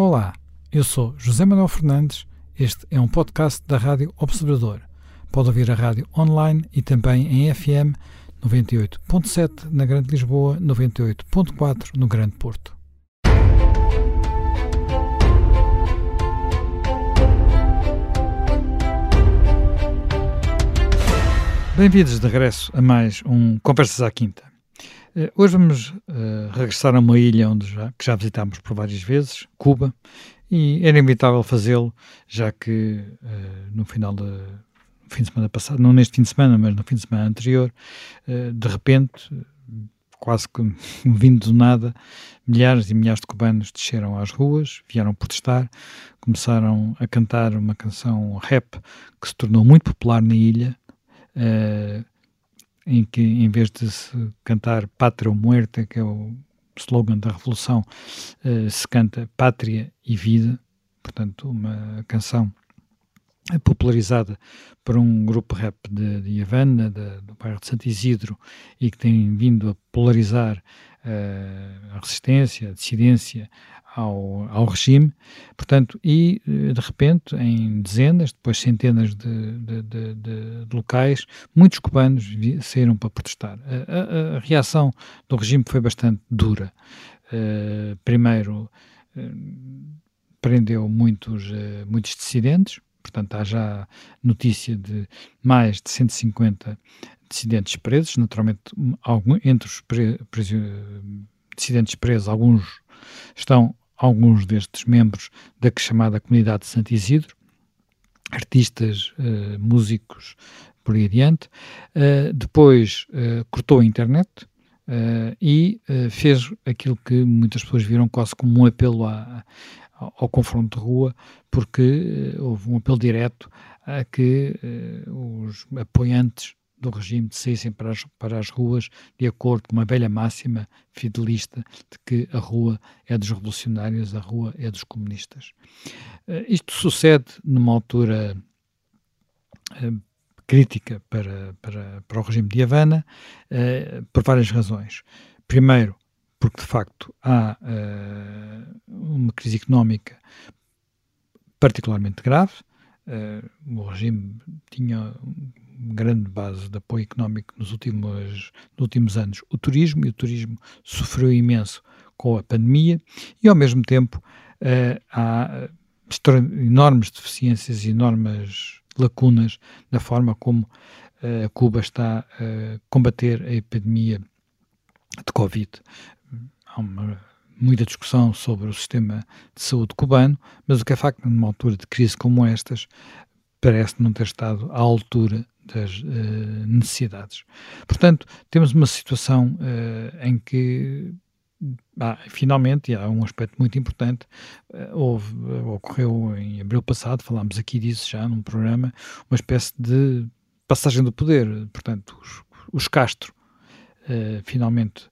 Olá, eu sou José Manuel Fernandes. Este é um podcast da Rádio Observador. Pode ouvir a rádio online e também em FM 98.7 na Grande Lisboa, 98.4 no Grande Porto. Bem-vindos de regresso a mais um Conversas à Quinta. Uh, hoje vamos uh, regressar a uma ilha onde já, que já visitámos por várias vezes, Cuba, e era inevitável fazê-lo, já que uh, no final de, fim de semana passado, não neste fim de semana, mas no fim de semana anterior, de repente, quase que vindo do nada, milhares e milhares de cubanos desceram às ruas, vieram protestar, começaram a cantar uma canção rap que se tornou muito popular na ilha, uh, em que em vez de se cantar Pátria ou Muerta, que é o slogan da Revolução, uh, se canta Pátria e Vida, portanto uma canção popularizada por um grupo rap de, de Havana, de, do bairro de Santo Isidro, e que tem vindo a polarizar uh, a resistência, a dissidência ao, ao regime, portanto, e eh, de repente, em dezenas, depois centenas de, de, de, de locais, muitos cubanos saíram para protestar. A, a, a, reação do regime foi bastante dura. Uh, primeiro, uh, prendeu muitos, uh, muitos dissidentes, portanto, há já notícia de mais de 150 dissidentes presos, naturalmente, algum, entre os pre, dissidentes presos, alguns estão alguns destes membros da chamada comunidade de Santo Isidro, artistas, uh, músicos, por aí adiante. Uh, depois uh, cortou a internet e fez aquilo que muitas pessoas viram quase como um apelo à, ao confronto de rua, porque houve um apelo direto a que os apoiantes do regime de saíssem para as, para as ruas de acordo com uma velha máxima fidelista de que a rua é dos revolucionários, a rua é dos comunistas. Uh, isto sucede numa altura uh, crítica para, para, para o regime de Havana uh, por várias razões. Primeiro, porque de facto há uma crise económica particularmente grave. o regime tinha grande base de apoio económico nos últimos, nos últimos anos o turismo, e o turismo sofreu imenso com a pandemia, e ao mesmo tempo uh, há enormes deficiências e enormes lacunas na forma como uh, Cuba está a combater a epidemia de Covid. Há uma, muita discussão sobre o sistema de saúde cubano, mas o que é facto, numa altura de crise como estas, parece não ter estado à altura das uh, necessidades. Portanto, temos uma situação uh, em que ah, finalmente, e há um aspecto muito importante, uh, houve, ocorreu em abril passado, falámos aqui disso já num programa, uma espécie de passagem do poder, portanto, os, os Castro finalmente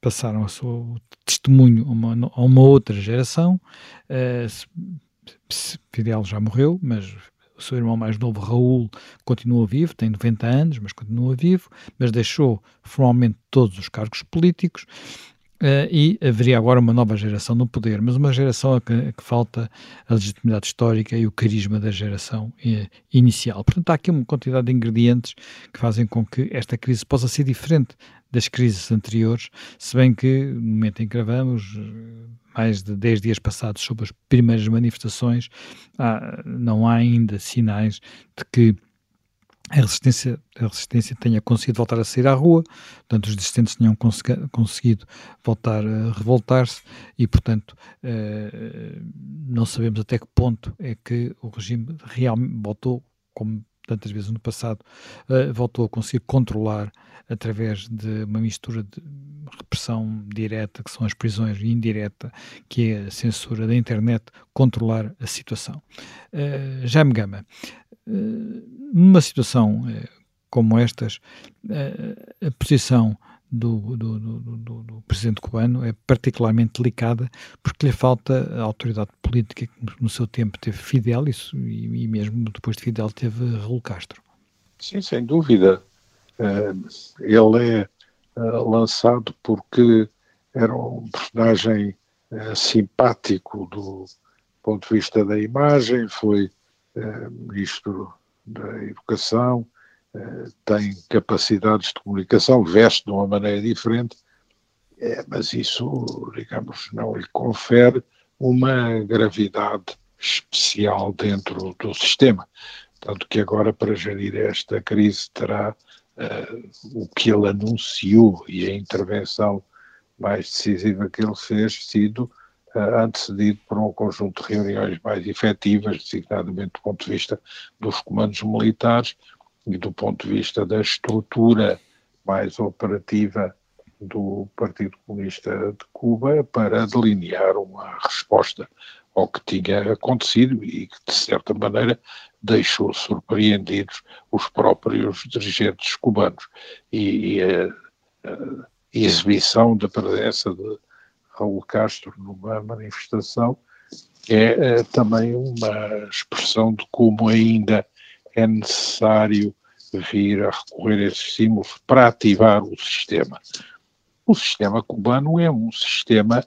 passaram a seu testemunho a uma, a uma outra geração, Fidel já morreu, mas o seu irmão mais novo, Raul, continua vivo, tem 90 anos, mas continua vivo, mas deixou formalmente todos os cargos políticos. Uh, e haveria agora uma nova geração no poder, mas uma geração a que, a que falta a legitimidade histórica e o carisma da geração uh, inicial. Portanto, há aqui uma quantidade de ingredientes que fazem com que esta crise possa ser diferente das crises anteriores, se bem que, no momento em que gravamos, mais de 10 dias passados sobre as primeiras manifestações, há, não há ainda sinais de que a resistência, a resistência tenha conseguido voltar a sair à rua, portanto os dissidentes tenham conseguido voltar a revoltar-se e, portanto, eh, não sabemos até que ponto é que o regime realmente voltou, como tantas vezes no passado, eh, voltou a conseguir controlar através de uma mistura de repressão direta, que são as prisões, e indireta, que é a censura da internet, controlar a situação. Uh, Jaime Gama, uh, numa situação uh, como estas, a posição do, do, do, do, presidente cubano é particularmente delicada porque lhe falta a autoridade política que no seu tempo teve Fidel e, e mesmo depois de Fidel teve Raul Castro. Sim, sem dúvida. Ele é lançado porque era um personagem uh, simpático do ponto de vista da imagem, foi ministro da Educação, tem capacidades de comunicação, veste de uma maneira diferente, mas isso, digamos, não lhe confere uma gravidade especial dentro do sistema. Tanto que agora, para gerir esta crise, terá o que ele anunciou e a intervenção mais decisiva que ele fez sido uh, antecedido por um conjunto de reuniões mais efetivas, designadamente do ponto de vista dos comandos militares e do ponto de vista da estrutura mais operativa do Partido Comunista de Cuba para delinear uma resposta ao que tinha acontecido e que, de certa maneira, deixou surpreendidos os próprios dirigentes cubanos. E, e a, a, exibição da presença de Raul Castro numa manifestação é, é também uma expressão de como ainda é necessário vir a recorrer a esses estímulos para ativar o sistema. O sistema cubano é um sistema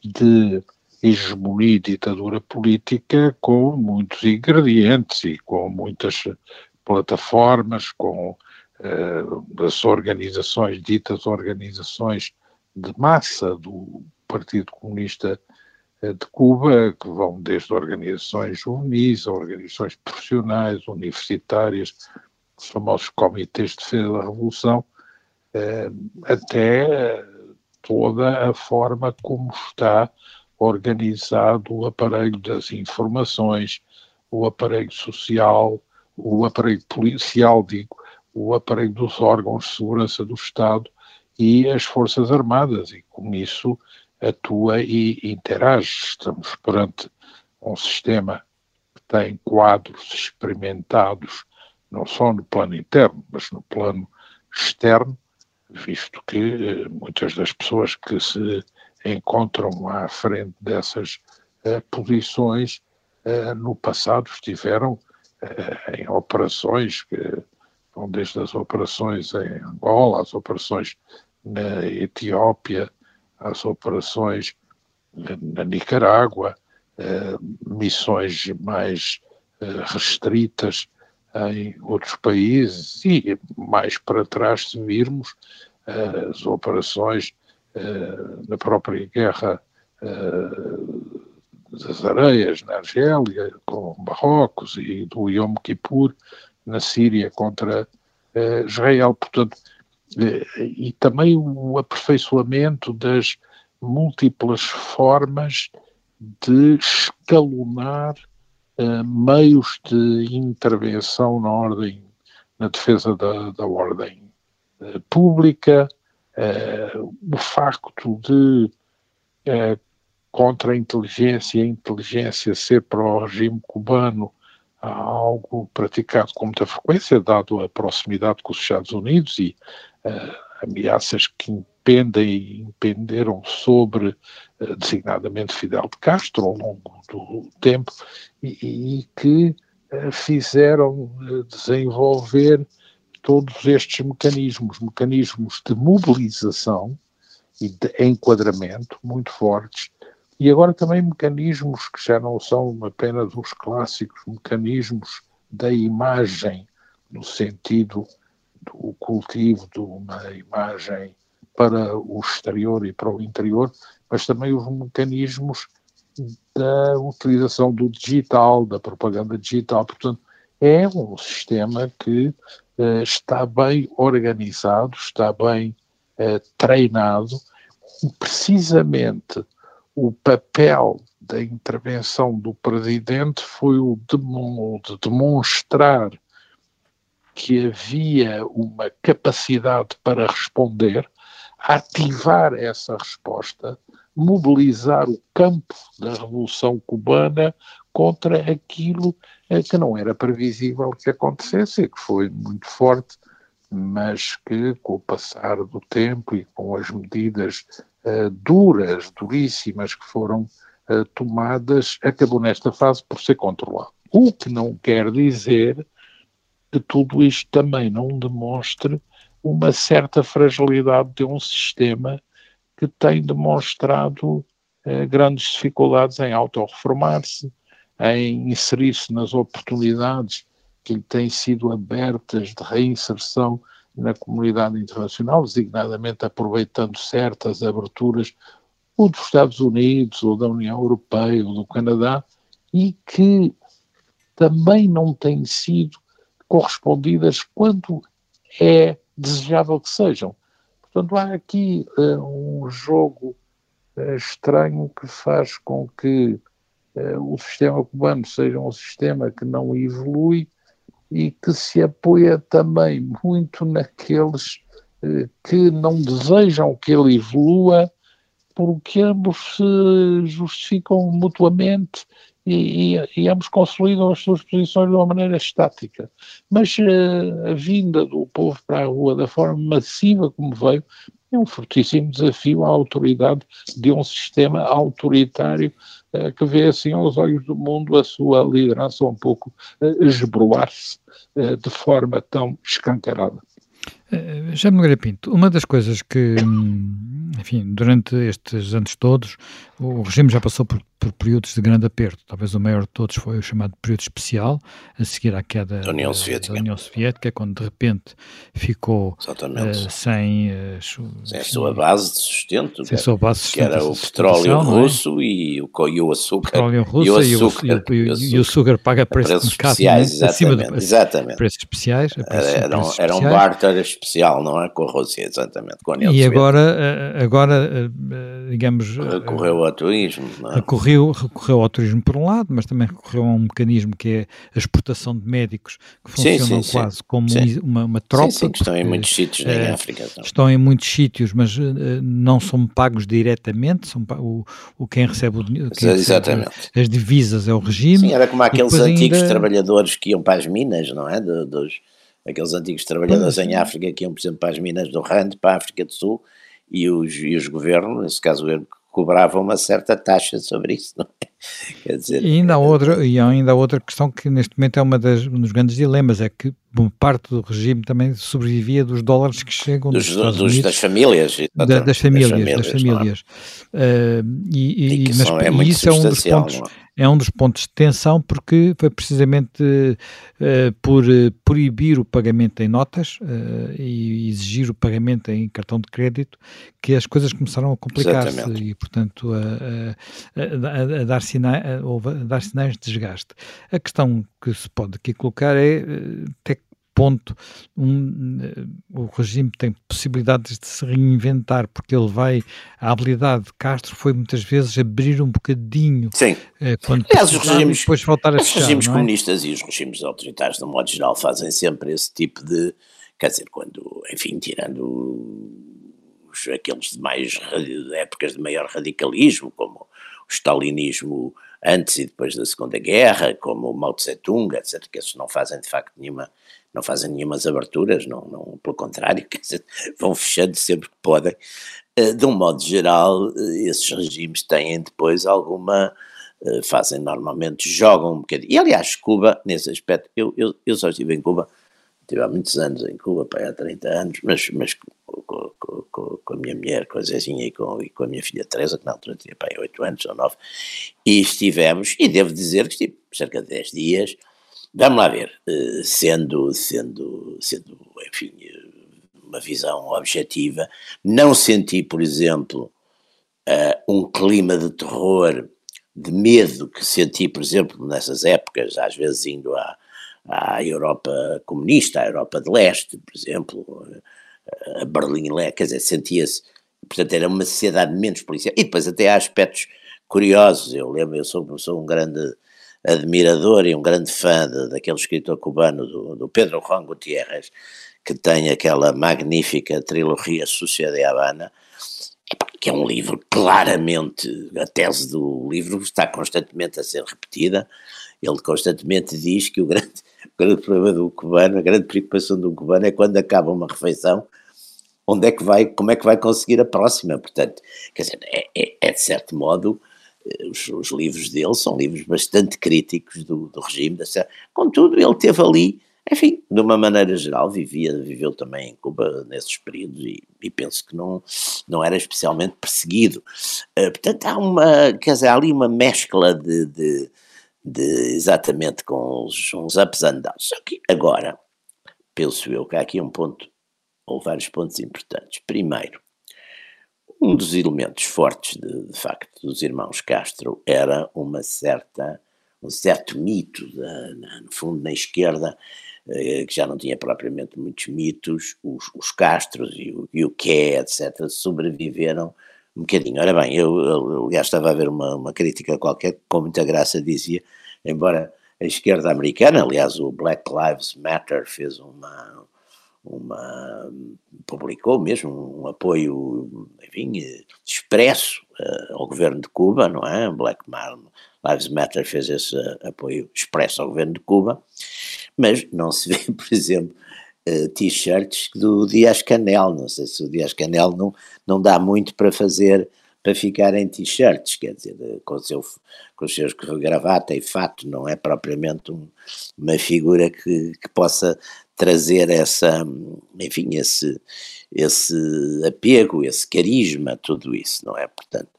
de hegemonia e ditadura política com muitos ingredientes e com muitas plataformas, com uh, as organizações, ditas organizações de massa do Partido Comunista eh, de Cuba, que vão desde organizações juvenis, organizações profissionais, universitárias, os famosos comitês de defesa da Revolução, até toda a forma como está organizado o aparelho das informações, o aparelho social, o aparelho policial, digo, o aparelho dos órgãos de segurança do Estado e as Forças Armadas, e com isso atua e interage. Estamos perante um sistema que tem quadros experimentados, não só no plano interno, mas no plano externo, visto que eh, muitas das pessoas que se encontram à frente dessas uh, posições, uh, no passado estiveram uh, em operações que vão desde as operações em Angola, as operações na Etiópia, as operações na Nicarágua, missões mais restritas em outros países e mais para trás se virmos as operações eh, na própria guerra eh, das areias na Argélia, com Marrocos, e do Yom Kippur na Síria contra eh, Israel. Portanto, e também o aperfeiçoamento das múltiplas formas de escalonar meios de intervenção na ordem, na defesa da, da ordem pública, Uh, o facto de uh, contra a inteligência e a inteligência ser para o regime cubano algo praticado com muita frequência, dado a proximidade com os Estados Unidos e uh, ameaças que impendem e impenderam sobre, designadamente, Fidel de Castro ao longo do tempo e, e que fizeram desenvolver todos estes mecanismos, mecanismos de mobilização e de enquadramento muito fortes, e agora também mecanismos que já não são apenas os clássicos mecanismos da imagem, no sentido do cultivo de uma imagem para o exterior e para o interior, mas também os mecanismos da utilização do digital, da propaganda digital. Portanto, é um sistema que está bem organizado, está bem uh, treinado, precisamente o papel da intervenção do presidente foi o de demonstrar que havia uma capacidade para responder, ativar essa resposta, mobilizar o campo da Revolução Cubana contra aquilo eh, que não era previsível que acontecesse que foi muito forte, mas que com o passar do tempo e com as medidas uh, duras, duríssimas que foram uh, tomadas, acabou nesta fase por ser controlado. O que não quer dizer que tudo isto também não demonstre uma certa fragilidade de um sistema que tem demonstrado eh, grandes dificuldades em autorreformar-se, em inserir-se nas oportunidades que lhe têm sido abertas de reinserção na comunidade internacional, designadamente aproveitando certas aberturas, ou dos Estados Unidos, ou da União Europeia, ou do Canadá, e que também não têm sido correspondidas quando é desejável que sejam. Portanto, há aqui uh, um jogo uh, estranho que faz com que o sistema cubano seja um sistema que não evolui e que se apoia também muito naqueles que não desejam que ele evolua, porque ambos se justificam mutuamente e, e, e ambos consolidam as suas posições de uma maneira estática. Mas uh, a vinda do povo para a rua da forma massiva como veio é um fortíssimo desafio à autoridade de um sistema autoritário uh, que vê assim aos olhos do mundo a sua liderança um pouco uh, esbroar-se uh, de forma tão escancarada. Já me Pinto, uma das coisas que, hum, enfim, durante estes anos todos, o regime já passou por por períodos de grande aperto. Talvez o maior de todos foi o chamado período especial, a seguir à queda da União Soviética, da União Soviética quando de repente ficou uh, sem, uh, sem a sua base de sustento, sem a sua base de sustento que era o petróleo é? russo é? e, o, e o açúcar. Petróleo russo e o açúcar, e o, e o, e o açúcar paga preço preços de mercado, especiais, né? acima de exatamente. preços especiais. Preços, era, preços era um barter especial, não é? Com a Rússia, exatamente. Com a União e Soviética. agora, eh, agora, digamos. Recorreu ao turismo. Não é? Recorreu recorreu, recorreu ao turismo por um lado, mas também recorreu a um mecanismo que é a exportação de médicos que funcionam sim, sim, quase sim. como uma, uma tropa. Sim, que estão em muitos sítios é, na África. Então. Estão em muitos sítios, mas uh, não são pagos diretamente, são o, o quem recebe, o, quem Exatamente. Recebe as divisas é o regime. Sim, era como aqueles antigos ainda... trabalhadores que iam para as minas, não é? De, dos, aqueles antigos trabalhadores em África que iam, por exemplo, para as minas do Rand, para a África do Sul, e os, e os governos, nesse caso o governo cobrava uma certa taxa sobre isso, não é? Quer dizer, e ainda há outra, e ainda há outra questão que neste momento é uma das, um dos grandes dilemas, é que parte do regime também sobrevivia dos dólares que chegam dos, dos, dos das famílias, da, das famílias, das famílias, das famílias. É? Uh, e, e, mas, é isso é um dos pontos, é um dos pontos de tensão porque foi precisamente uh, por uh, proibir o pagamento em notas uh, e exigir o pagamento em cartão de crédito que as coisas começaram a complicar-se e, portanto, a, a, a, dar sinais, a, dar sinais de desgaste. A questão que se pode aqui colocar é até ponto um, o regime tem possibilidades de se reinventar, porque ele vai, a habilidade de Castro foi muitas vezes abrir um bocadinho. Sim. Eh, quando Aliás, os regimes, depois voltar a os fechar, regimes é? comunistas e os regimes autoritários, de modo geral, fazem sempre esse tipo de, quer dizer, quando, enfim, tirando os, aqueles de mais, épocas de maior radicalismo, como o stalinismo antes e depois da Segunda Guerra, como o Mao Tse-tung, etc., que esses não fazem de facto nenhuma não fazem nenhumas aberturas, não, não, pelo contrário, dizer, vão fechando sempre que podem. Eh, de um modo geral, eh, esses regimes têm depois alguma. Eh, fazem normalmente, jogam um bocadinho. E aliás, Cuba, nesse aspecto, eu, eu, eu só estive em Cuba, estive há muitos anos em Cuba, há 30 anos, mas, mas com, com, com, com, a minha mulher, com a Zezinha e com, e com a minha filha Teresa, que na altura tinha pai, 8 anos ou 9, e estivemos, e devo dizer que estive cerca de 10 dias Vamos lá ver, eh, sendo, sendo, sendo, enfim, uma visão objetiva, não senti, por exemplo, eh, um clima de terror, de medo que senti, por exemplo, nessas épocas, às vezes indo à, à Europa comunista, à Europa de Leste, por exemplo, eh, a Berlim, quer dizer, sentia-se, portanto, era uma sociedade menos policial. E depois até há aspectos curiosos, eu lembro, eu sou, sou um grande admirador e um grande fã de, daquele escritor cubano, do, do, Pedro Juan Gutiérrez, que tem aquela magnífica trilogia Sucia de Habana, que é um livro claramente, a tese do livro está constantemente a ser repetida, ele constantemente diz que o grande, o grande problema do cubano, a grande preocupação do cubano é quando acaba uma refeição, onde é que vai, como é que vai conseguir a próxima, portanto, quer dizer, é, é, é de certo modo os, os, livros dele são livros bastante críticos do, do regime da Contudo, ele teve ali enfim, de uma maneira geral, vivia, viveu também em Cuba nesses períodos e, e penso que não, não era especialmente perseguido. Uh, portanto, há uma, quer dizer, há ali uma mescla de, de, de exatamente com os, uns ups. Só que agora, penso eu que há aqui um ponto, ou vários pontos importantes. Primeiro, um dos elementos fortes, de, de facto, dos irmãos Castro era uma certa, um certo mito, de, no fundo, na esquerda, eh, que já não tinha propriamente muitos mitos, os, os Castros e o, e o que etc., sobreviveram um bocadinho. Ora bem, eu, eu aliás estava a ver uma, uma crítica qualquer com muita graça dizia, embora a esquerda americana, aliás o Black Lives Matter fez uma, uma publicou mesmo um apoio, enfim, expresso uh, ao governo de Cuba, não é? Black Lives Matter fez esse apoio expresso ao governo de Cuba, mas não se vê, por exemplo, uh, t-shirts do Dias Canel, não sei se o Dias Canel não, não dá muito para fazer para ficar em t-shirts, quer dizer, com, seu, com os seus gravata e fato, não é propriamente um, uma figura que, que possa trazer essa, enfim, esse, esse apego, esse carisma, tudo isso, não é? Portanto,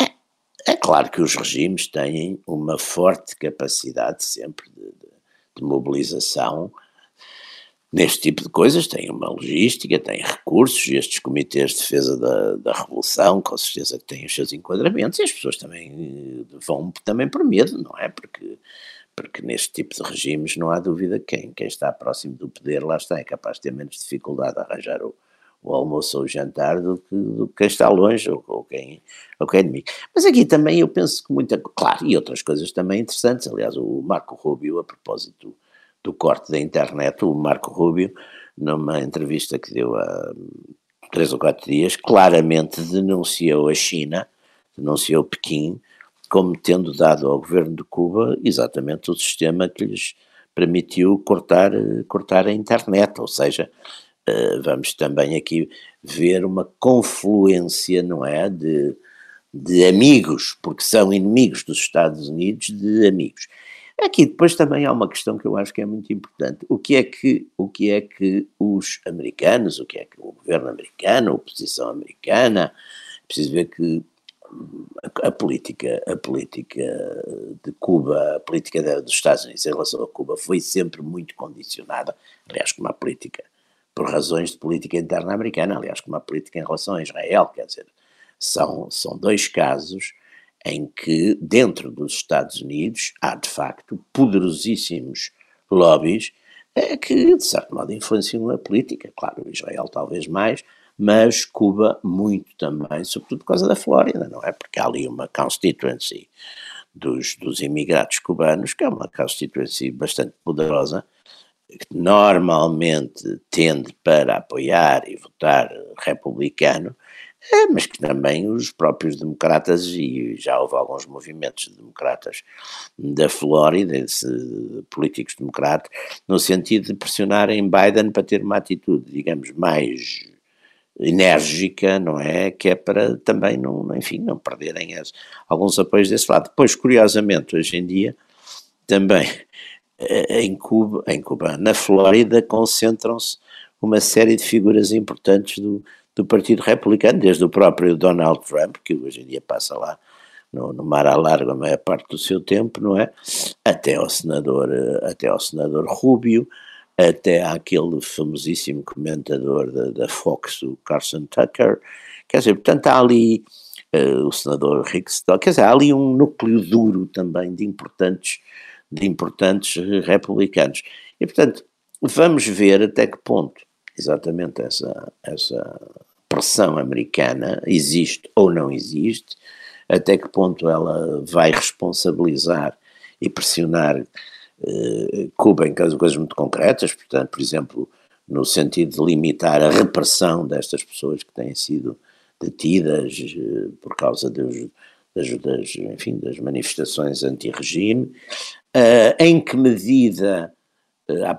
é, é claro que os regimes têm uma forte capacidade sempre de, de, de mobilização neste tipo de coisas, tem uma logística, tem recursos, estes comitês de defesa da, da revolução, com certeza que têm os seus enquadramentos, e as pessoas também eh, vão também por medo, não é? Porque, porque neste tipo de regimes não há dúvida que quem, quem está próximo do poder lá está, é capaz de ter menos dificuldade a arranjar o, o almoço ou o jantar do que, do que quem está longe ou, ou, quem, ou quem é inimigo. Mas aqui também eu penso que muita, claro, e outras coisas também interessantes, aliás o Marco Rubio, a propósito do corte da internet, o Marco Rubio, numa entrevista que deu há três ou quatro dias, claramente denunciou a China, denunciou Pequim, como tendo dado ao governo de Cuba exatamente o sistema que lhes permitiu cortar, cortar a internet, ou seja, eh, vamos também aqui ver uma confluência, não é, de, de amigos, porque são inimigos dos Estados Unidos, de amigos. Aqui depois também há uma questão que eu acho que é muito importante. O que é que, o que, é que os americanos, o que é que o governo americano, a oposição americana, preciso ver que a, política, a política de Cuba, a política dos Estados Unidos em relação a Cuba foi sempre muito condicionada, aliás, como a política, por razões de política interna americana, aliás, como a política em relação a Israel, quer dizer, são, são dois casos em que, dentro dos Estados Unidos, há de facto poderosíssimos lobbies é, que, de certo modo, influenciam a política. Claro, Israel talvez mais, mas Cuba muito também, sobretudo por causa da Flórida, não é? Porque há ali uma constituency dos, dos imigrados cubanos, que é uma constituency bastante poderosa, que normalmente tende para apoiar e votar republicano, é, mas que também os próprios democratas, e já houve alguns movimentos democratas da Flórida, políticos democratas, no sentido de pressionarem Biden para ter uma atitude, digamos, mais enérgica, não é? Que é para também, não, enfim, não perderem as, alguns apoios desse lado. Depois, curiosamente, hoje em dia, também eh, em Cuba, em Cuba, na Flórida, concentram-se uma série de figuras importantes do, do Partido Republicano, desde o próprio Donald Trump, que hoje em dia passa lá no, no mar a largo a maior parte do seu tempo, não é? Até ao senador, até ao senador Rubio, até àquele famosíssimo comentador da, da Fox, o Carson Tucker, quer dizer, portanto há ali uh, o senador Rick Stock, quer dizer, há ali um núcleo duro também de importantes, de importantes republicanos. E portanto, vamos ver até que ponto exatamente essa, essa pressão americana existe ou não existe, até que ponto ela vai responsabilizar e pressionar eh, Cuba em coisas muito concretas, portanto, por exemplo, no sentido de limitar a repressão destas pessoas que têm sido detidas eh, por causa dos, das, das, enfim, das manifestações anti-regime, uh, em que medida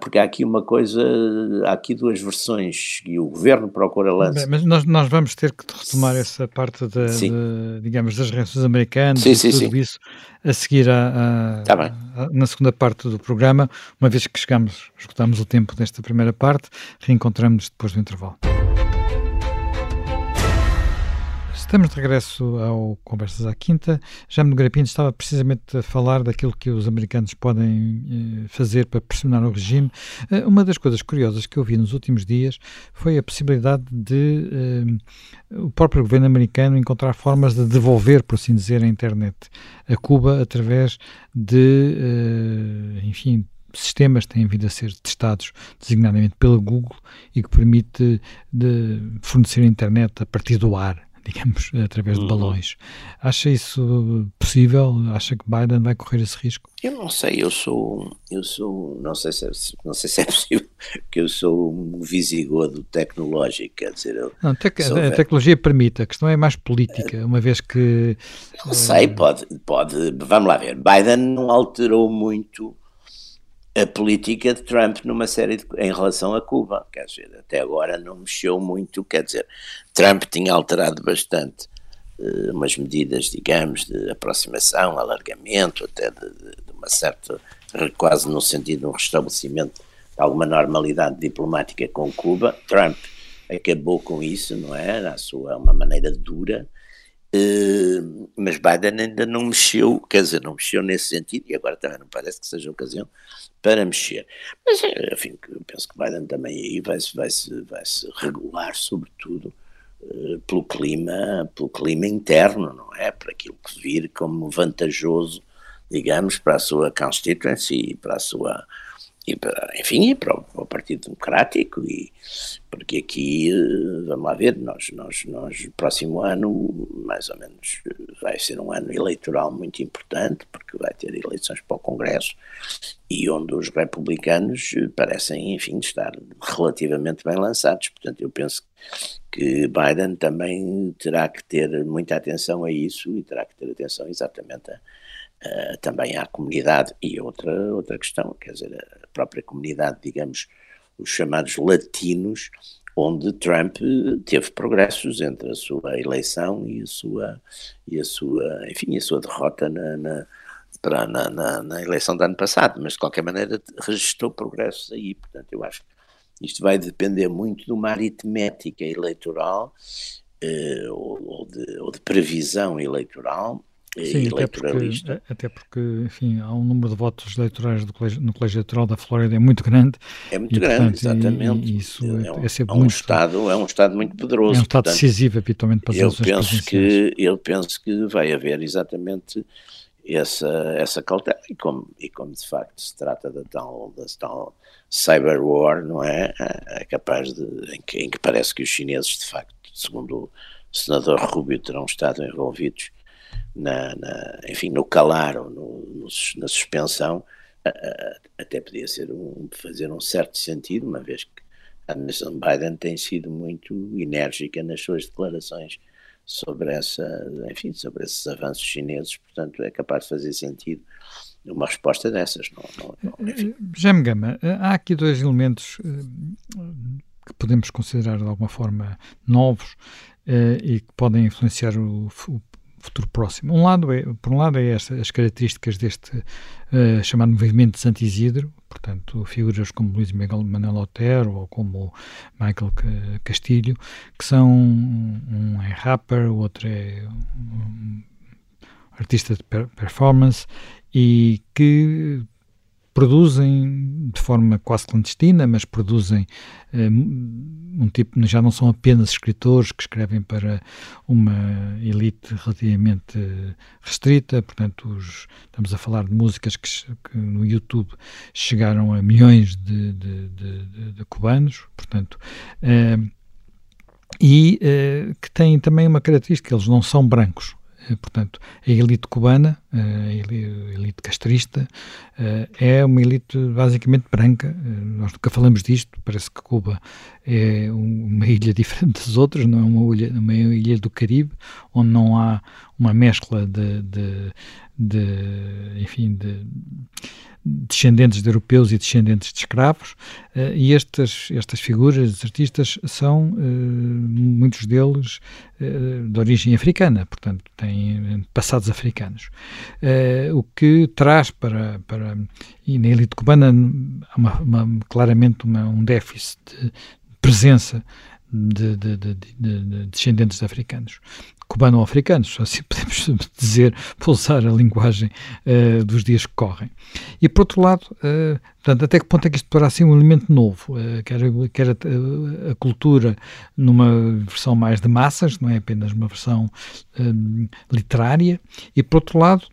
porque há aqui uma coisa, há aqui duas versões e o governo procura lançar. Mas nós, nós vamos ter que retomar essa parte da, de, digamos, das reações americanas sim, e sim, tudo sim. isso a seguir a, a, a, na segunda parte do programa, uma vez que chegamos, esgotamos o tempo desta primeira parte, reencontramos depois do intervalo. Estamos de regresso ao Conversas à Quinta. Já no Grapinto estava precisamente a falar daquilo que os americanos podem eh, fazer para pressionar o regime. Eh, uma das coisas curiosas que eu vi nos últimos dias foi a possibilidade de eh, o próprio governo americano encontrar formas de devolver, por assim dizer, a internet a Cuba através de, eh, enfim, sistemas têm vindo a ser testados designadamente pela Google e que permite de fornecer internet a partir do ar digamos, através de uhum. balões. Acha isso possível? Acha que Biden vai correr esse risco? Eu não sei, eu sou, eu sou, não sei se é, não sei se é possível, porque eu sou um visigodo tecnológico, quer dizer, eu não, tec a tecnologia permite, a questão é mais política, uma vez que... Não sei, pode, pode, vamos lá ver, Biden não alterou muito a política de Trump numa série de, em relação a Cuba, quer dizer, até agora não mexeu muito, quer dizer, Trump tinha alterado bastante uh, umas medidas, digamos, de aproximação, alargamento, até de, de, uma certa, quase no sentido de um restabelecimento de alguma normalidade diplomática com Cuba. Trump acabou com isso, não é? Na sua uma maneira dura, Uh, mas Biden ainda não mexeu, quer dizer, não mexeu nesse sentido, e agora também não parece que seja ocasião para mexer. Mas, eh, enfim, eu penso que Biden também aí vai-se vai -se, vai -se regular, sobretudo, uh, pelo clima, pelo clima interno, não é? Para aquilo que vir como vantajoso, digamos, para a sua constituency e para a sua e para, enfim, e para o, para o, Partido Democrático, e, porque aqui, eh, vamos lá ver, nós, nós, nós, próximo ano, mais ou menos, vai ser um ano eleitoral muito importante, porque vai ter eleições para o Congresso, e onde os republicanos parecem, enfim, estar relativamente bem lançados. Portanto, eu penso que Biden também terá que ter muita atenção a isso e terá que ter atenção exatamente a uh, também à comunidade e outra, outra questão, quer dizer, a própria comunidade, digamos, os chamados latinos, onde Trump teve progressos entre a sua eleição e a sua, e a sua enfim, a sua derrota na, na para, na, na, na, eleição do ano passado, mas de qualquer maneira registrou progressos aí, portanto eu acho que isto vai depender muito de uma aritmética eleitoral eh, ou, ou, de, ou de previsão eleitoral Sim, até porque, até porque, enfim, há um número de votos eleitorais colégio, no colégio eleitoral da Flórida é muito grande. É muito e, grande, portanto, exatamente. E, isso é, é, um, é, é um estado, é um estado muito poderoso. É um estado portanto, decisivo, habitualmente, para as eu penso que Eu penso que vai haver exatamente essa, essa cautela e como, e como de facto se trata da tal, da tal cyber war, não é? É capaz de, em que, em que parece que os chineses de facto, segundo o senador Rubio, terão estado envolvidos na, na, enfim, no calar ou no, no, na suspensão, até podia ser um, fazer um certo sentido, uma vez que a administração de Biden tem sido muito enérgica nas suas declarações sobre essa, enfim, sobre esses avanços chineses, portanto é capaz de fazer sentido uma resposta dessas. Não, não, não, eh, Gama, eh, há aqui dois elementos eh, que podemos considerar de alguma forma novos e que podem influenciar o, o futuro próximo. Um lado é, por um lado, é esta, as características deste uh, chamado movimento de Santisidro, portanto, figuras como Luís Miguel Manuel Otero ou como Michael Castilho, que são um é rapper, o outro é um artista de performance e que produzem de forma quase clandestina, mas produzem eh, um tipo, já não são apenas escritores que escrevem para uma elite relativamente restrita, portanto, os, estamos a falar de músicas que, que, no YouTube chegaram a milhões de, de, de, de cubanos, portanto, eh, e eh, que têm também uma característica, eles não são brancos, portanto, a elite cubana, eh, a elite castrista, eh, é uma elite basicamente branca. Nós nunca falamos disto, parece que Cuba é uma ilha diferente das outras, não é uma ilha, uma ilha do Caribe, onde não há uma mescla de, de, de enfim, de, descendentes de europeus e descendentes de escravos, uh, e estas, estas figuras, estes artistas, são, uh, muitos deles, uh, de origem africana, portanto, têm passados africanos. o que traz para, para. E na elite cubana há uma, uma, claramente uma, um déficit de presença de, de, de, de, descendentes de africanos cubano-africanos, assim podemos dizer, para usar a linguagem uh, dos dias que correm. E por outro lado, uh, portanto, até que ponto é que isto poderá ser um elemento novo, uh, quer, quer a, a, cultura numa versão mais de massas, não é apenas uma versão literária, e por outro lado,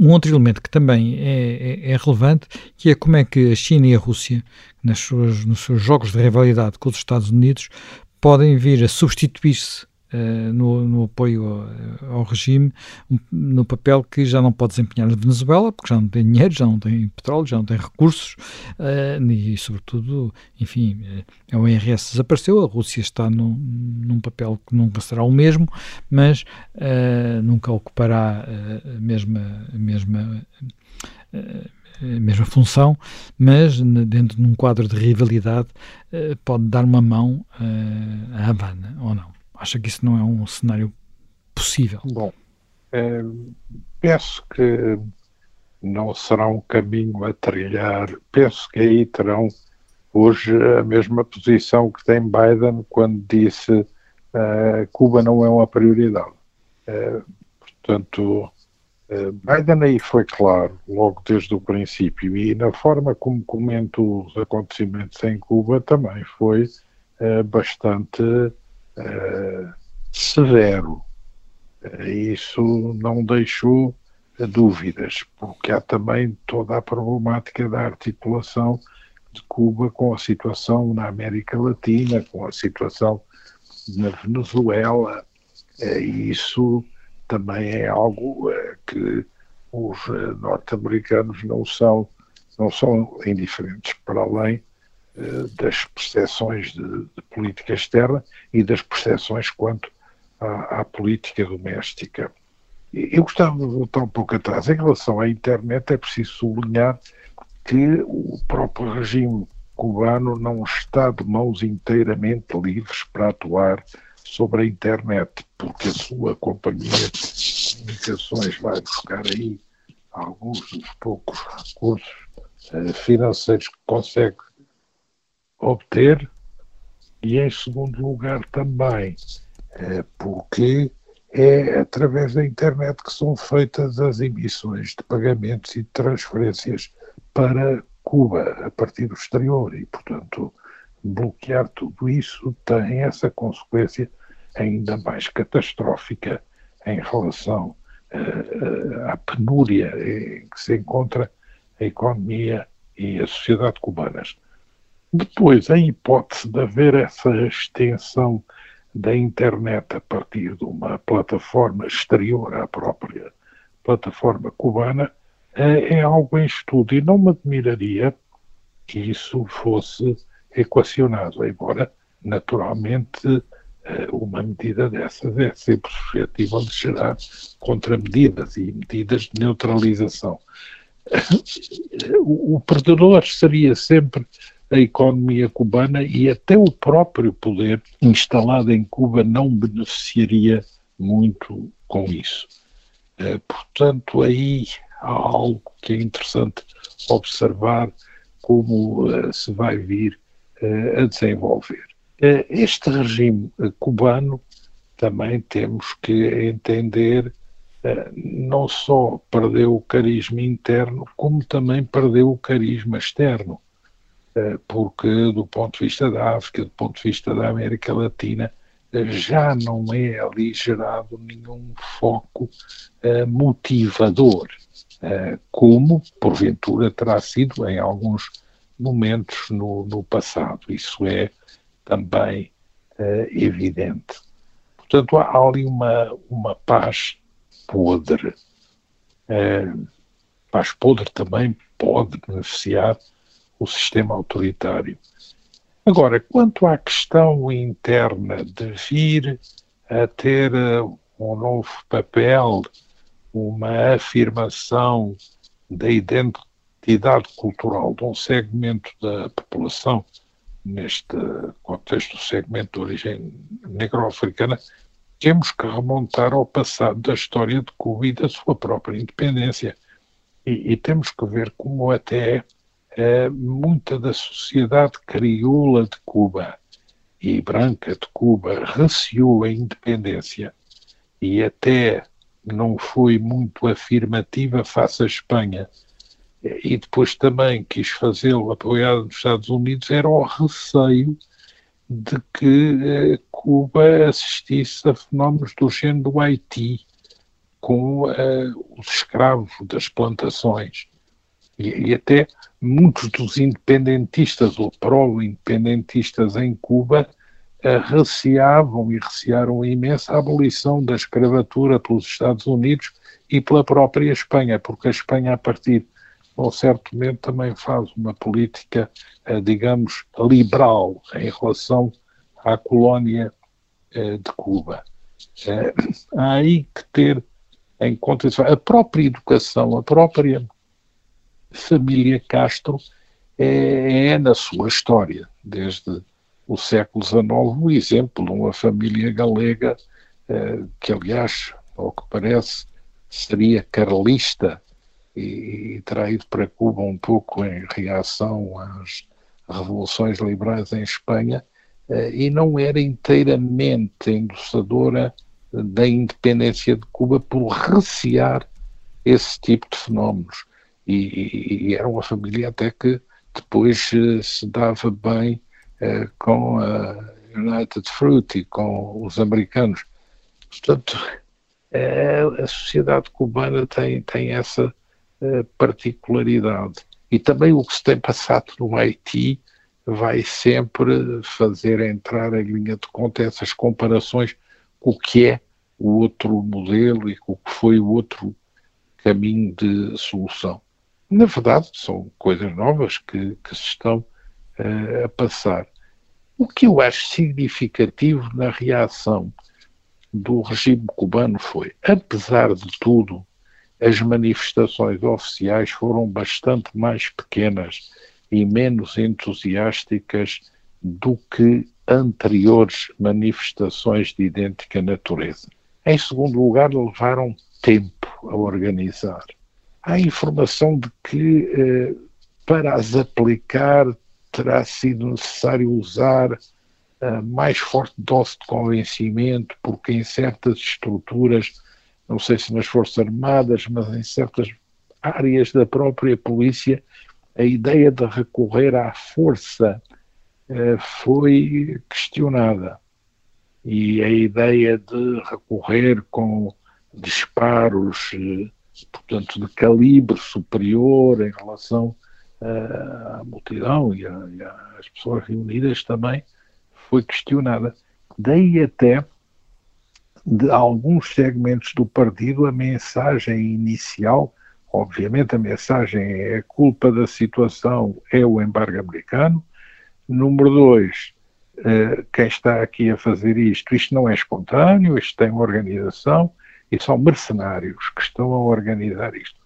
um outro elemento que também é, é, é, relevante, que é como é que a China e a Rússia, nas suas, nos seus jogos de rivalidade com os Estados Unidos, podem vir a substituir-se Uh, no, no, apoio ao, ao regime, no papel que já não pode desempenhar na Venezuela, porque já não tem dinheiro, já não tem petróleo, já não tem recursos uh, e, sobretudo, enfim, uh, o IRS desapareceu, a Rússia está no, num papel que nunca será o mesmo, mas nunca ocupará a mesma. A mesma a mesma função, mas dentro de um quadro de rivalidade pode dar uma mão à Havana, ou não? Acha que isso não é um cenário possível? Bom, é, penso que não será um caminho a trilhar. Penso que aí terão hoje a mesma posição que tem Biden quando disse uh, Cuba não é uma prioridade. Uh, portanto, uh, Biden aí foi claro, logo desde o princípio, e na forma como comenta os acontecimentos em Cuba também foi bastante uh, severo. Uh, isso não deixou dúvidas, porque há também toda a problemática da articulação de Cuba com a situação na América Latina, com a situação na Venezuela, e isso também é algo que os norte-americanos não são, não são indiferentes, para além eh, das percepções de, de, política externa e das percepções quanto à, à política doméstica. Eu gostava de voltar um pouco atrás. Em relação à internet, é preciso sublinhar que o próprio regime cubano não está de mãos inteiramente livres para atuar sobre a internet, porque a sua companhia de comunicações vai buscar aí alguns dos poucos recursos uh, financeiros que consegue obter, e em segundo lugar também é, porque é através da internet que são feitas as emissões de pagamentos e de transferências para Cuba a partir do exterior e, portanto, bloquear tudo isso tem essa consequência ainda mais catastrófica em relação uh, à penúria em que se encontra a economia e a sociedade cubanas. Depois, a hipótese de haver essa extensão da internet a partir de uma plataforma exterior à própria plataforma cubana é, é algo em estudo e não me admiraria que isso fosse equacionado, embora naturalmente eh, uma medida dessas é sempre suscetível de gerar contramedidas e medidas de neutralização. O perdedor seria sempre a economia cubana e até o próprio poder instalado em Cuba não beneficiaria muito com isso. Eh, portanto, aí há algo que é interessante observar como eh, se vai vir eh, a desenvolver. Este regime cubano também temos que entender não só perdeu o carisma interno, como também perdeu o carisma externo. Eh, porque do ponto de vista da África, do ponto de vista da América Latina, eh, já não é ali gerado nenhum foco uh, motivador, como porventura terá sido em alguns momentos no, no passado. Isso é também evidente. Portanto, há ali uma, uma paz podre. paz podre também pode beneficiar o sistema autoritário. Agora, quanto à questão interna de vir a ter eh, um novo papel, uma afirmação da identidade cultural de um segmento da população, neste contexto do segmento de origem negro-africana, temos que remontar ao passado da história de Cuba e da sua própria independência. E, e temos que ver como até é, muita da sociedade crioula de Cuba e branca de Cuba receou a independência e até não foi muito afirmativa face à Espanha e depois também quis fazê-lo apoiado nos Estados Unidos, era o receio de que eh, Cuba assistisse a fenómenos do género do Haiti, com eh, os escravos das plantações. E, e, até muitos dos independentistas ou pró-independentistas em Cuba eh, receavam e recearam imenso a abolição da escravatura pelos Estados Unidos e pela própria Espanha, porque a Espanha, a partir num certo momento também faz uma política, eh, digamos, liberal em relação à colónia eh, de Cuba. Há aí que ter em conta. A própria educação, a própria família Castro é, é na sua história, desde o século XIX, o exemplo de uma família galega que, aliás, ao que parece, seria carlista e, e ido para Cuba um pouco em reação às revoluções liberais em Espanha eh, e não era inteiramente endossadora da independência de Cuba por recear esse tipo de fenómenos. E, e, era uma família até que depois eh, se dava bem uh, com a United Fruit e com os americanos. Portanto, uh, a sociedade cubana tem, tem essa particularidade. E também o que se tem passado no Haiti vai sempre fazer entrar em linha de conta essas comparações com o que é o outro modelo e com o que foi o outro caminho de solução. Na verdade, são coisas novas que, que se estão uh, a passar. O que eu acho significativo na reação do regime cubano foi, apesar de tudo, as manifestações oficiais foram bastante mais pequenas e menos entusiásticas do que anteriores manifestações de idêntica natureza. Em segundo lugar, levaram tempo a organizar. Há informação de que, eh, para as aplicar, terá sido necessário usar a mais forte dose de convencimento, porque em certas estruturas não sei se nas Forças Armadas, mas em certas áreas da própria polícia, a ideia de recorrer à força eh, foi questionada. E a ideia de recorrer com disparos, eh, portanto, de calibre superior em relação eh, à multidão e, a, e às pessoas reunidas também foi questionada. Daí até de alguns segmentos do partido, a mensagem inicial, obviamente a mensagem é a culpa da situação é o embargo americano. Número dois, eh, quem está aqui a fazer isto, isto não é espontâneo, isto tem organização e são mercenários que estão a organizar isto.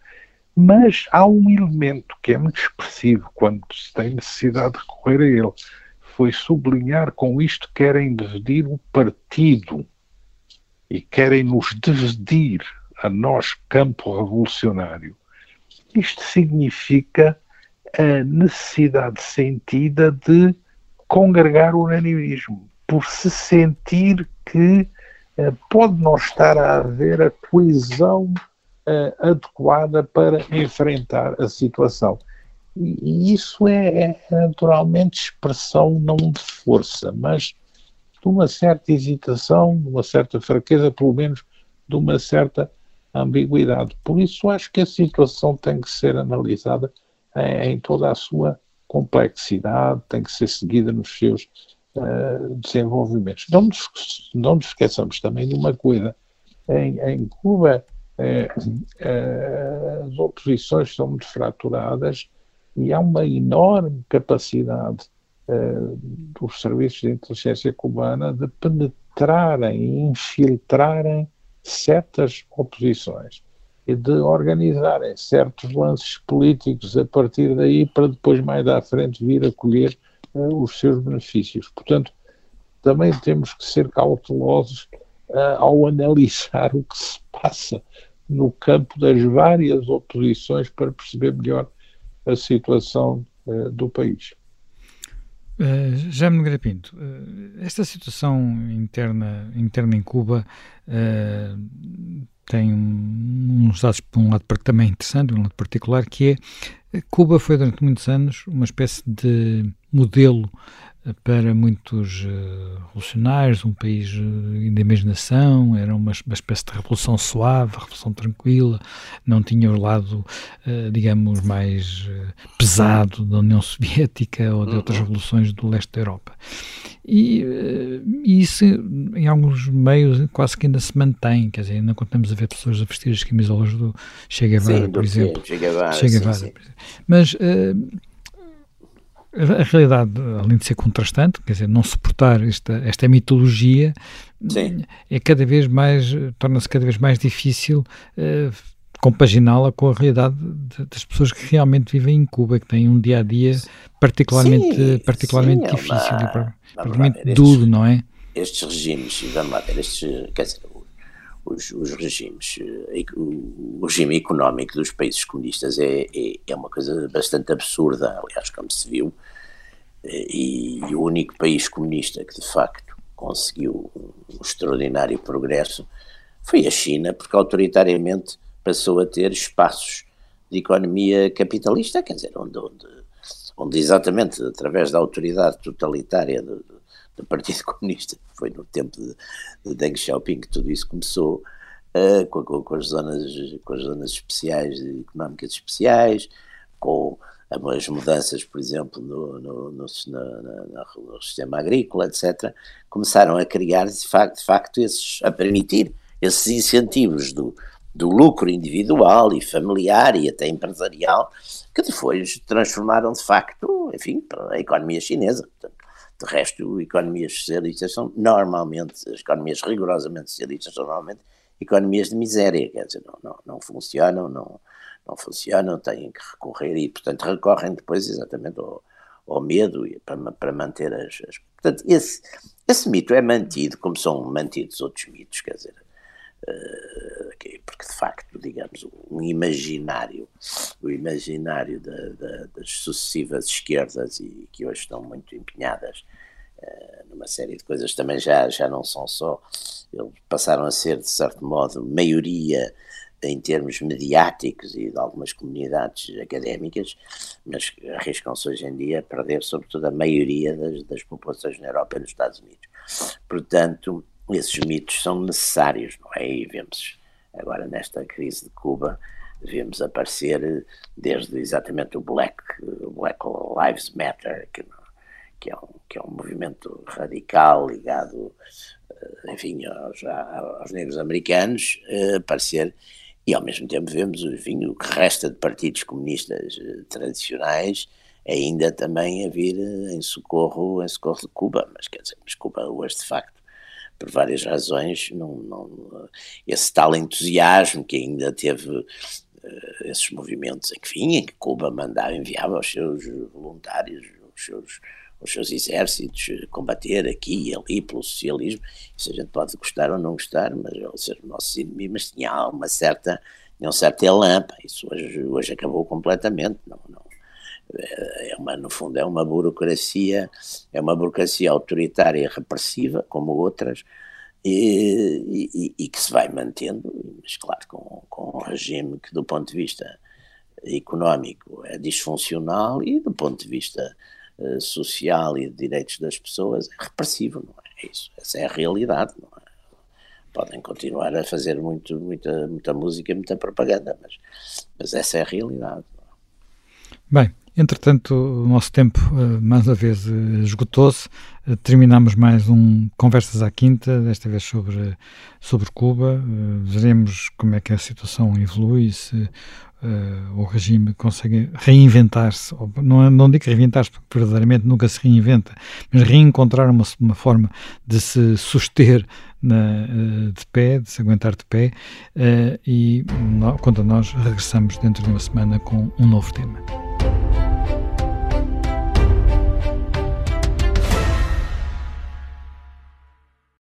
Mas há um elemento que é muito expressivo quando se tem necessidade de recorrer a ele. Foi sublinhar com isto que querem dividir o partido e querem nos dividir a nós, campo revolucionário. Isto significa a necessidade sentida de congregar o unanimismo, por se sentir que pode não estar a haver a coesão uh, adequada para enfrentar a situação. E, isso é, é, naturalmente expressão não de força, mas de uma certa hesitação, de uma certa fraqueza, pelo menos de uma certa ambiguidade. Por isso, acho que a situação tem que ser analisada em, em toda a sua complexidade, tem que ser seguida nos seus uh, desenvolvimentos. Não nos, não nos esqueçamos também de uma coisa: em, em Cuba, uh, uh, as oposições são muito fraturadas e há uma enorme capacidade eh, dos serviços de inteligência cubana de penetrarem e infiltrarem certas oposições. e de organizarem certos lances políticos a partir daí para depois mais à frente vir a colher uh, os seus benefícios. Portanto, também temos que ser cautelosos uh, ao analisar o que se passa no campo das várias oposições para perceber melhor a situação uh, do país. Uh, Jaime Nogueira Pinto, uh, esta situação interna, interna em Cuba uh, tem uns dados, por um lado, também interessante, um lado particular, que é Cuba foi durante muitos anos uma espécie de modelo para muitos uh, revolucionários, um país uh, imaginação, era uma, uma, espécie de revolução suave, revolução tranquila, não tinha o lado, uh, digamos, mais pesado da União Soviética ou de outras uhum. revoluções do leste da Europa. E, e, isso, em alguns meios, quase que ainda se mantém, quer dizer, ainda continuamos a ver pessoas a vestir as camisolas do Che Guevara, sim, por exemplo. Che Guevara, che Guevara sim, sim. Mas a realidade, além de ser contrastante, quer dizer, não suportar esta, esta mitologia, Sim. é cada vez mais, torna-se cada vez mais difícil uh, compaginá-la com a realidade de, das pessoas que realmente vivem em Cuba, que têm um dia a dia particularmente, sim, particularmente sim, difícil é uma, e praticamente duro, não é? Estes regimes, vamos lá ver, estes, quer dizer, os, os regimes, eh, o, regime económico dos países comunistas é, é, é, uma coisa bastante absurda, aliás, como se viu, eh, e, e, o único país comunista que de facto conseguiu um extraordinário progresso foi a China, porque autoritariamente passou a ter espaços de economia capitalista, quer dizer, onde, onde, onde exatamente através da autoridade totalitária do, do Partido Comunista, foi no tempo de, de Deng Xiaoping que tudo isso começou, uh, com, com, com, as zonas, com as zonas especiais, económicas especiais, com as mudanças, por exemplo, no, no, no, no, sistema agrícola, etc., começaram a criar, de facto, de facto esses, a permitir esses incentivos do, do lucro individual e familiar e até empresarial, que depois transformaram, de facto, enfim, a economia chinesa. Portanto, de resto, economias socialistas são normalmente, as economias rigorosamente socialistas são normalmente economias de miséria, quer dizer, não, não, não funcionam, não, não funcionam, têm que recorrer e, portanto, recorrem depois exatamente ao, ao medo para, para manter as, as, Portanto, esse, esse mito é mantido, como são mantidos outros mitos, quer dizer, uh, porque de facto, digamos, um imaginário, o imaginário da, da, das sucessivas esquerdas e que hoje estão muito empenhadas uh, numa série de coisas também já, já não são só, eles passaram a ser, de certo modo, maioria em termos mediáticos e de algumas comunidades académicas, mas arriscam-se hoje em dia a perder, sobretudo, a maioria das, das populações na Europa e nos Estados Unidos. Portanto, esses mitos são necessários, não é? E vemos agora nesta crise de Cuba, vemos aparecer desde exatamente o Black, Black Lives Matter, que, que, é um, que é um movimento radical ligado, eh, enfim, aos, aos negros americanos, aparecer. E ao mesmo tempo vemos enfim, o que resta de partidos comunistas eh, tradicionais ainda também a vir em socorro, em socorro de Cuba, mas quer dizer, mas Cuba hoje de facto por várias razões, não, não, esse tal entusiasmo que ainda teve uh, esses movimentos, enfim, em que Cuba mandava, enviava os seus voluntários, os seus, os seus exércitos combater aqui e ali pelo socialismo, isso a gente pode gostar ou não gostar, mas ou seja, nossos inimigos, mas tinha uma certa, tinha um certo elan, isso hoje, hoje acabou completamente, não, não, é uma, no fundo, é uma burocracia, é uma burocracia autoritária e repressiva, como outras, e, e, e, que se vai mantendo, mas claro, com, com um regime que, do ponto de vista económico, é disfuncional e, do ponto de vista uh, social e de direitos das pessoas, é repressivo, não é? é isso, essa é a realidade, não é? Podem continuar a fazer muito, muita, muita música, muita propaganda, mas, mas essa é a realidade. Bem, Entretanto, o nosso tempo, uh, mais uma vez, uh, esgotou-se. Uh, terminamos mais um Conversas à Quinta, desta vez sobre, sobre Cuba. veremos como é que a situação evolui, se o regime consegue reinventar-se. Não, não digo reinventar-se, porque verdadeiramente nunca se reinventa, mas reencontrar uma, uma forma de se suster na, de pé, de se aguentar de pé. e, quanto a nós, regressamos dentro de uma semana com um novo tema.